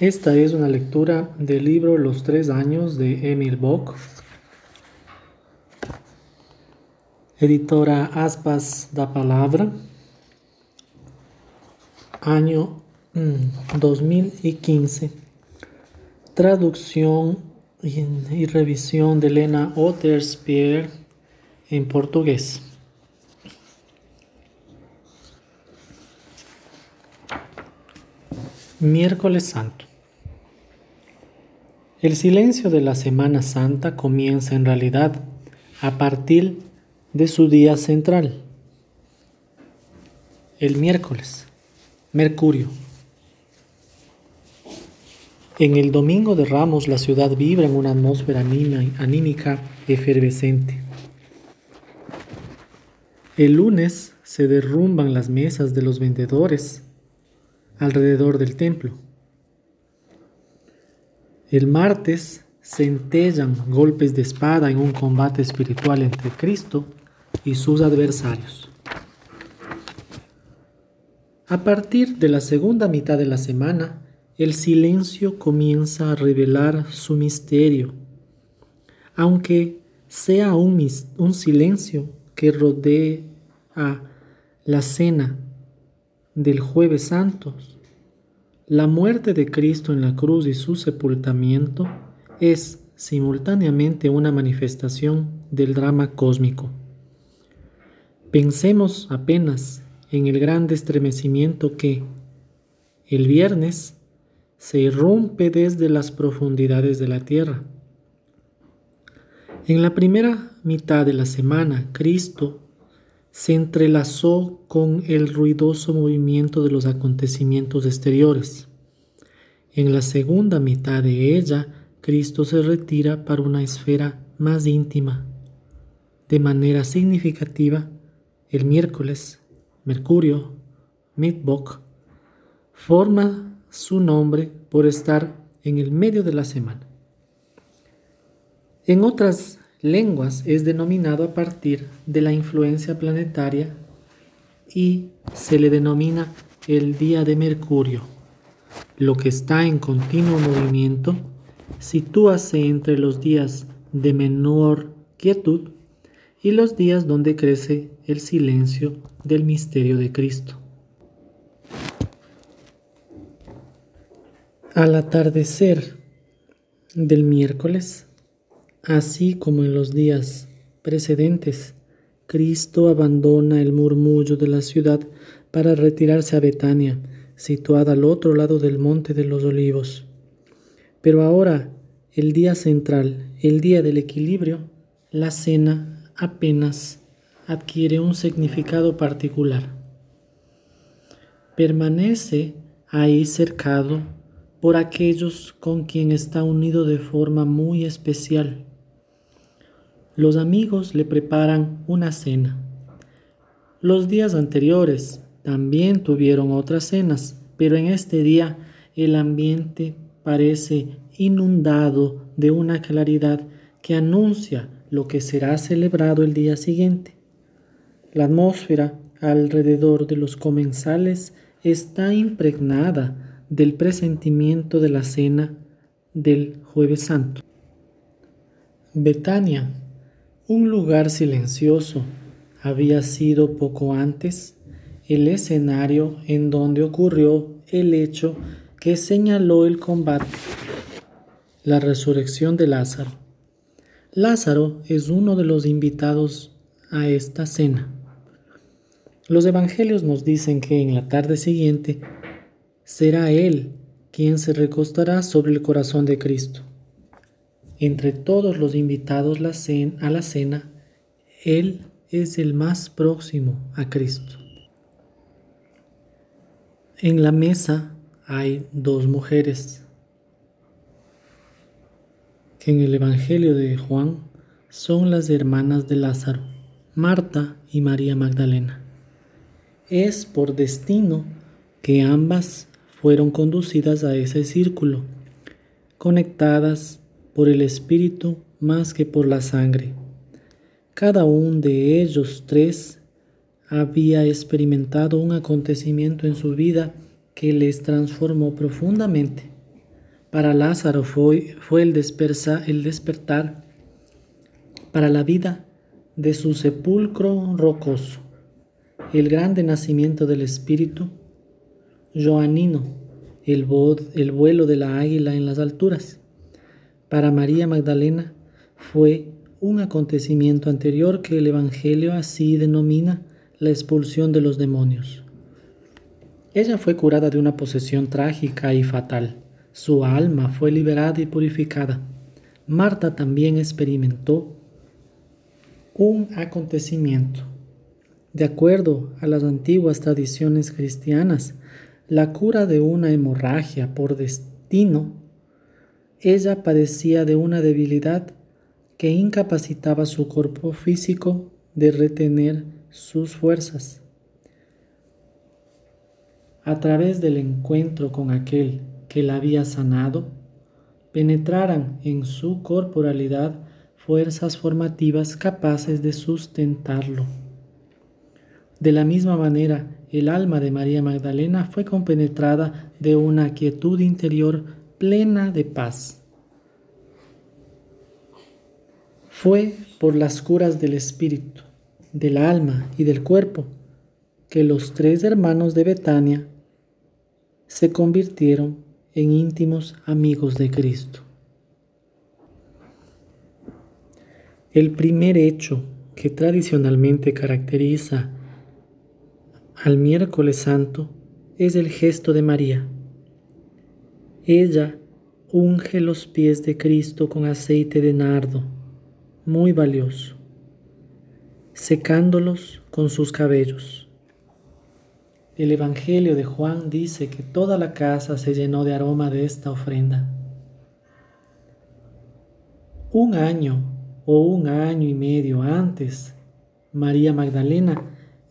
Esta es una lectura del libro Los tres años de Emil Bock, editora Aspas da Palabra, año 2015, mm, traducción y, revisión de Elena Otterspier en portugués. Miércoles Santo. El silencio de la Semana Santa comienza en realidad a partir de su día central, el miércoles, Mercurio. En el Domingo de Ramos la ciudad vibra en una atmósfera anímica efervescente. El lunes se derrumban las mesas de los vendedores alrededor del templo. El martes centellan golpes de espada en un combate espiritual entre Cristo y sus adversarios. A partir de la segunda mitad de la semana, el silencio comienza a revelar su misterio, aunque sea un, un silencio que rodea la cena del jueves santos la muerte de Cristo en la cruz y su sepultamiento es simultáneamente una manifestación del drama cósmico. Pensemos apenas en el gran estremecimiento que, el viernes, se irrumpe desde las profundidades de la tierra. En la primera mitad de la semana, Cristo se entrelazó con el ruidoso movimiento de los acontecimientos exteriores. En la segunda mitad de ella, Cristo se retira para una esfera más íntima. De manera significativa, el miércoles, Mercurio, Midbok, forma su nombre por estar en el medio de la semana. En otras lenguas es denominado a partir de la influencia planetaria y se le denomina el día de Mercurio. Lo que está en continuo movimiento sitúase entre los días de menor quietud y los días donde crece el silencio del misterio de Cristo. Al atardecer del miércoles, Así como en los días precedentes, Cristo abandona el murmullo de la ciudad para retirarse a Betania, situada al otro lado del monte de los olivos. Pero ahora, el día central, el día del equilibrio, la cena apenas adquiere un significado particular. Permanece ahí cercado por aquellos con quien está unido de forma muy especial los amigos le preparan una cena. Los días anteriores también tuvieron otras cenas, pero en este día el ambiente parece inundado de una claridad que anuncia lo que será celebrado el día siguiente. La atmósfera alrededor de los comensales está impregnada del presentimiento de la cena del jueves santo. Betania un lugar silencioso había sido poco antes el escenario en donde ocurrió el hecho que señaló el combate, la resurrección de Lázaro. Lázaro es uno de los invitados a esta cena. Los evangelios nos dicen que en la tarde siguiente será Él quien se recostará sobre el corazón de Cristo. Entre todos los invitados a la cena, Él es el más próximo a Cristo. En la mesa hay dos mujeres que en el Evangelio de Juan son las hermanas de Lázaro, Marta y María Magdalena. Es por destino que ambas fueron conducidas a ese círculo, conectadas por el Espíritu más que por la sangre. Cada uno de ellos tres había experimentado un acontecimiento en su vida que les transformó profundamente. Para Lázaro fue, fue el, despertar para la vida de su sepulcro rocoso, el grande nacimiento del Espíritu, Joanino, el vuelo de la águila en las alturas. Para María Magdalena fue un acontecimiento anterior que el Evangelio así denomina la expulsión de los demonios. Ella fue curada de una posesión trágica y fatal. Su alma fue liberada y purificada. Marta también experimentó un acontecimiento. De acuerdo a las antiguas tradiciones cristianas, la cura de una hemorragia por destino, ella padecía de una debilidad que incapacitaba su cuerpo físico de retener sus fuerzas. A través del encuentro con aquel que la había sanado, penetraran en su corporalidad fuerzas formativas capaces de sustentarlo. De la misma manera, el alma de María Magdalena fue compenetrada de una quietud interior plena de paz. Fue por las curas del espíritu, del alma y del cuerpo que los tres hermanos de Betania se convirtieron en íntimos amigos de Cristo. El primer hecho que tradicionalmente caracteriza al miércoles santo es el gesto de María. Ella unge los pies de Cristo con aceite de nardo muy valioso, secándolos con sus cabellos. El Evangelio de Juan dice que toda la casa se llenó de aroma de esta ofrenda. Un año o un año y medio antes, María Magdalena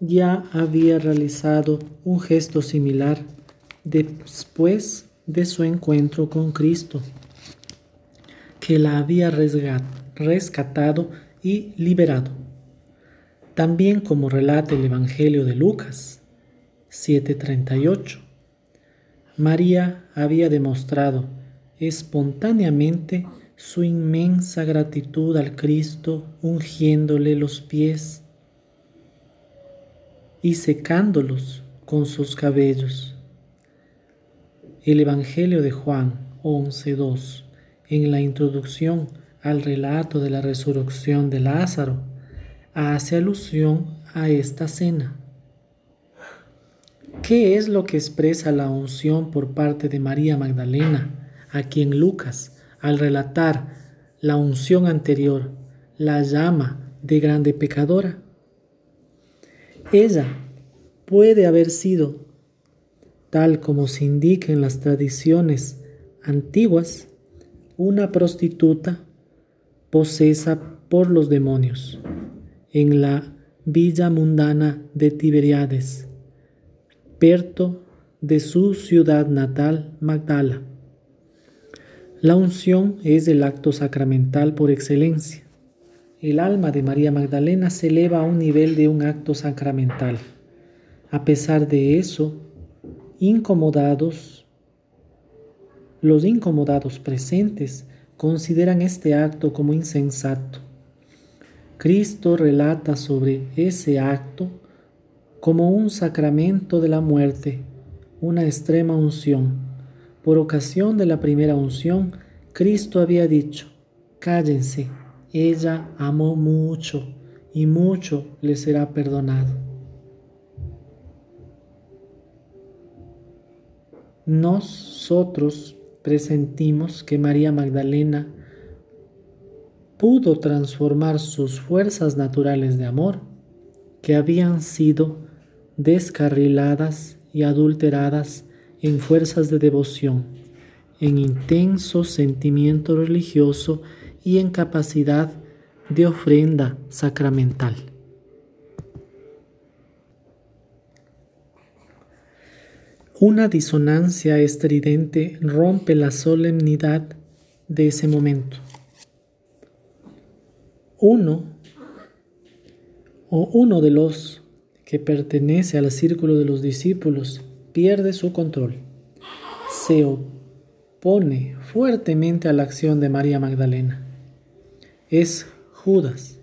ya había realizado un gesto similar después de su encuentro con Cristo, que la había rescatado y liberado. También como relata el Evangelio de Lucas 7:38, María había demostrado espontáneamente su inmensa gratitud al Cristo ungiéndole los pies y secándolos con sus cabellos. El Evangelio de Juan 11:2 en la introducción al relato de la resurrección de Lázaro, hace alusión a esta cena. ¿Qué es lo que expresa la unción por parte de María Magdalena, a quien Lucas, al relatar la unción anterior, la llama de grande pecadora? Ella puede haber sido, tal como se indica en las tradiciones antiguas, una prostituta posesa por los demonios en la villa mundana de Tiberiades, perto de su ciudad natal, Magdala. La unción es el acto sacramental por excelencia. El alma de María Magdalena se eleva a un nivel de un acto sacramental. A pesar de eso, incomodados, los incomodados presentes consideran este acto como insensato. Cristo relata sobre ese acto como un sacramento de la muerte, una extrema unción. Por ocasión de la primera unción, Cristo había dicho, cállense, ella amó mucho y mucho le será perdonado. Nosotros presentimos que María Magdalena pudo transformar sus fuerzas naturales de amor, que habían sido descarriladas y adulteradas en fuerzas de devoción, en intenso sentimiento religioso y en capacidad de ofrenda sacramental. Una disonancia estridente rompe la solemnidad de ese momento. Uno o uno de los que pertenece al círculo de los discípulos pierde su control, se pone fuertemente a la acción de María Magdalena. Es Judas.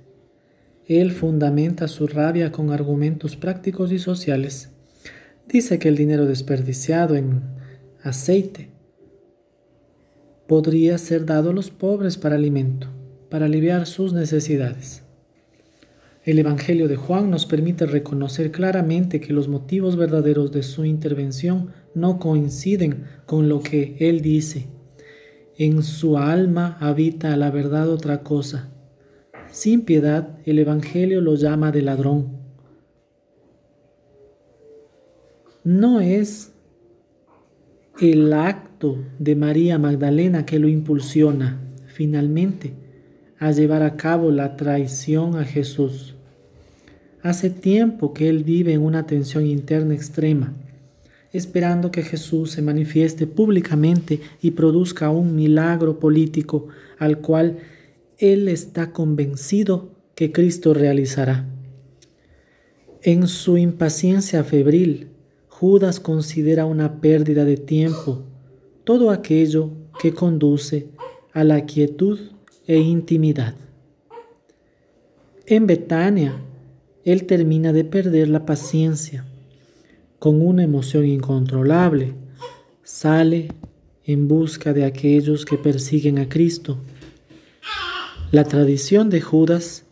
Él fundamenta su rabia con argumentos prácticos y sociales. Dice que el dinero desperdiciado en aceite podría ser dado a los pobres para alimento, para aliviar sus necesidades. El Evangelio de Juan nos permite reconocer claramente que los motivos verdaderos de su intervención no coinciden con lo que él dice. En su alma habita la verdad otra cosa. Sin piedad, el Evangelio lo llama de ladrón. No es el acto de María Magdalena que lo impulsiona finalmente a llevar a cabo la traición a Jesús. Hace tiempo que él vive en una tensión interna extrema, esperando que Jesús se manifieste públicamente y produzca un milagro político al cual él está convencido que Cristo realizará. En su impaciencia febril, Judas considera una pérdida de tiempo todo aquello que conduce a la quietud e intimidad. En Betania, él termina de perder la paciencia. Con una emoción incontrolable, sale en busca de aquellos que persiguen a Cristo. La tradición de Judas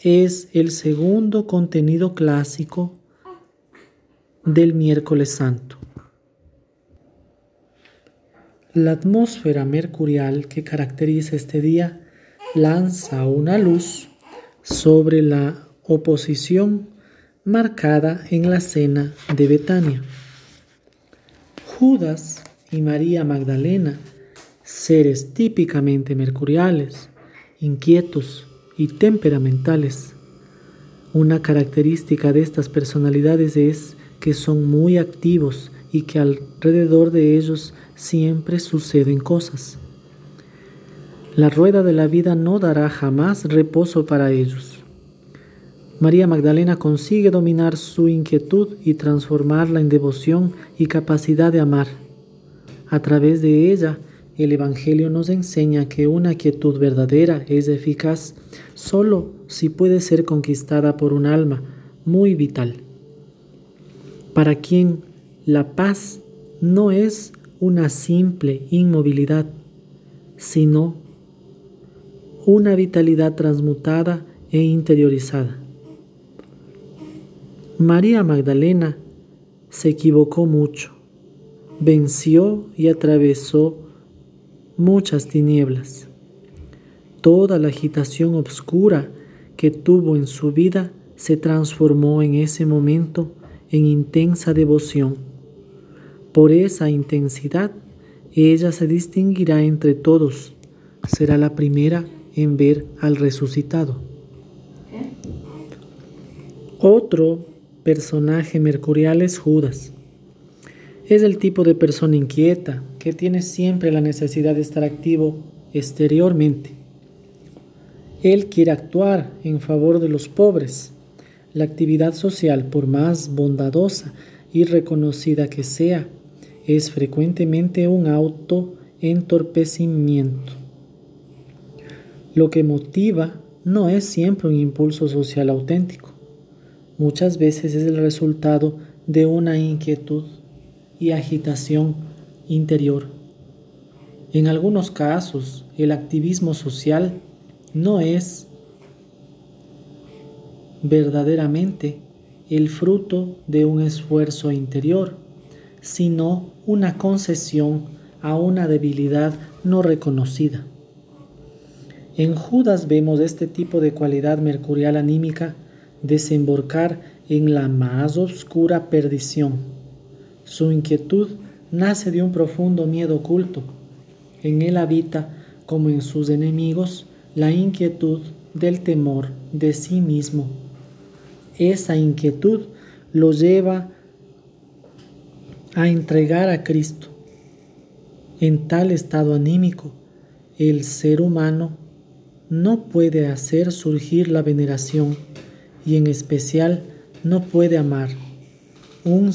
es el segundo contenido clásico del miércoles santo. La atmósfera mercurial que caracteriza este día lanza una luz sobre la oposición marcada en la cena de Betania. Judas y María Magdalena, seres típicamente mercuriales, inquietos y temperamentales. Una característica de estas personalidades es que son muy activos y que alrededor de ellos siempre suceden cosas. La rueda de la vida no dará jamás reposo para ellos. María Magdalena consigue dominar su inquietud y transformarla en devoción y capacidad de amar. A través de ella, el Evangelio nos enseña que una quietud verdadera es eficaz solo si puede ser conquistada por un alma muy vital, para quien la paz no es una simple inmovilidad, sino una vitalidad transmutada e interiorizada. María Magdalena se equivocó mucho, venció y atravesó muchas tinieblas. Toda la agitación oscura que tuvo en su vida se transformó en ese momento en intensa devoción. Por esa intensidad, ella se distinguirá entre todos, será la primera en ver al resucitado. Otro personaje mercurial es Judas. Es el tipo de persona inquieta que tiene siempre la necesidad de estar activo exteriormente. Él quiere actuar en favor de los pobres. La actividad social, por más bondadosa y reconocida que sea, es frecuentemente un autoentorpecimiento. Lo que motiva no es siempre un impulso social auténtico muchas veces es el resultado de una inquietud y agitación interior. En algunos casos, el activismo social no es verdaderamente el fruto de un esfuerzo interior, sino una concesión a una debilidad no reconocida. En Judas vemos este tipo de cualidad mercurial anímica desembocar en la más oscura perdición. Su inquietud nace de un profundo miedo oculto. En él habita, como en sus enemigos, la inquietud del temor de sí mismo. Esa inquietud lo lleva a entregar a Cristo. En tal estado anímico, el ser humano no puede hacer surgir la veneración y en especial no puede amar. Un,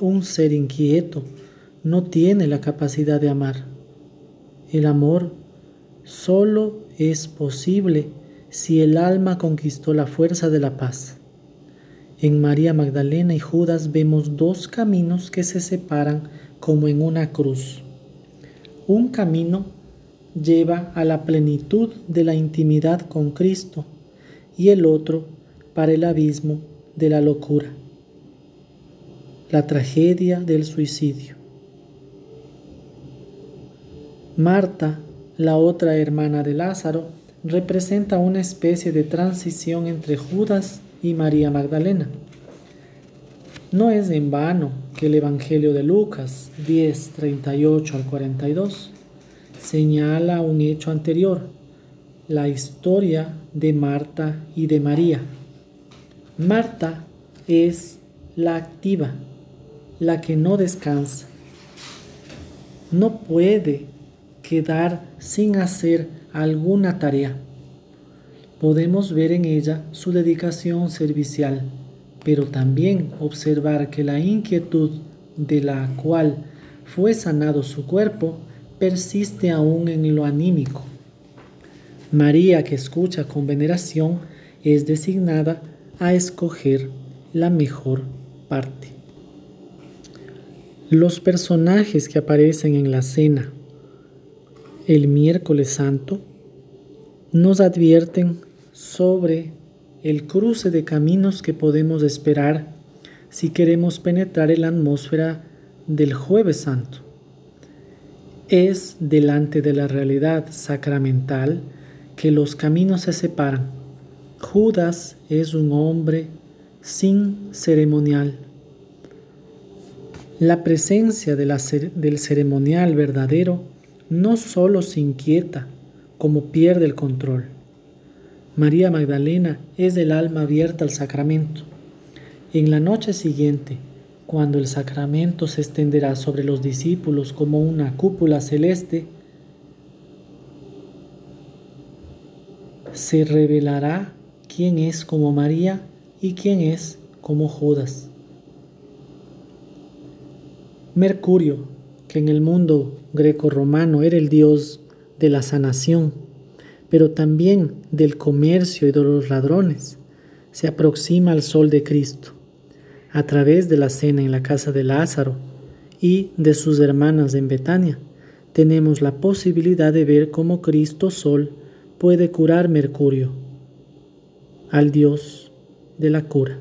un ser inquieto no tiene la capacidad de amar. El amor solo es posible si el alma conquistó la fuerza de la paz. En María Magdalena y Judas vemos dos caminos que se separan como en una cruz. Un camino lleva a la plenitud de la intimidad con Cristo y el otro para el abismo de la locura, la tragedia del suicidio. Marta, la otra hermana de Lázaro, representa una especie de transición entre Judas y María Magdalena. No es en vano que el Evangelio de Lucas 10, 38 al 42 señala un hecho anterior, la historia de Marta y de María. Marta es la activa, la que no descansa. No puede quedar sin hacer alguna tarea. Podemos ver en ella su dedicación servicial, pero también observar que la inquietud de la cual fue sanado su cuerpo persiste aún en lo anímico. María, que escucha con veneración, es designada a escoger la mejor parte. Los personajes que aparecen en la cena el miércoles santo nos advierten sobre el cruce de caminos que podemos esperar si queremos penetrar en la atmósfera del jueves santo. Es delante de la realidad sacramental que los caminos se separan. Judas es un hombre sin ceremonial. La presencia del ceremonial verdadero no solo se inquieta, como pierde el control. María Magdalena es el alma abierta al sacramento. En la noche siguiente, cuando el sacramento se extenderá sobre los discípulos como una cúpula celeste, se revelará quién es como María y quién es como Judas. Mercurio, que en el mundo greco-romano era el dios de la sanación, pero también del comercio y de los ladrones, se aproxima al sol de Cristo a través de la cena en la casa de Lázaro y de sus hermanas en Betania, tenemos la posibilidad de ver cómo Cristo Sol puede curar Mercurio, al Dios de la cura,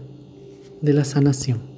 de la sanación.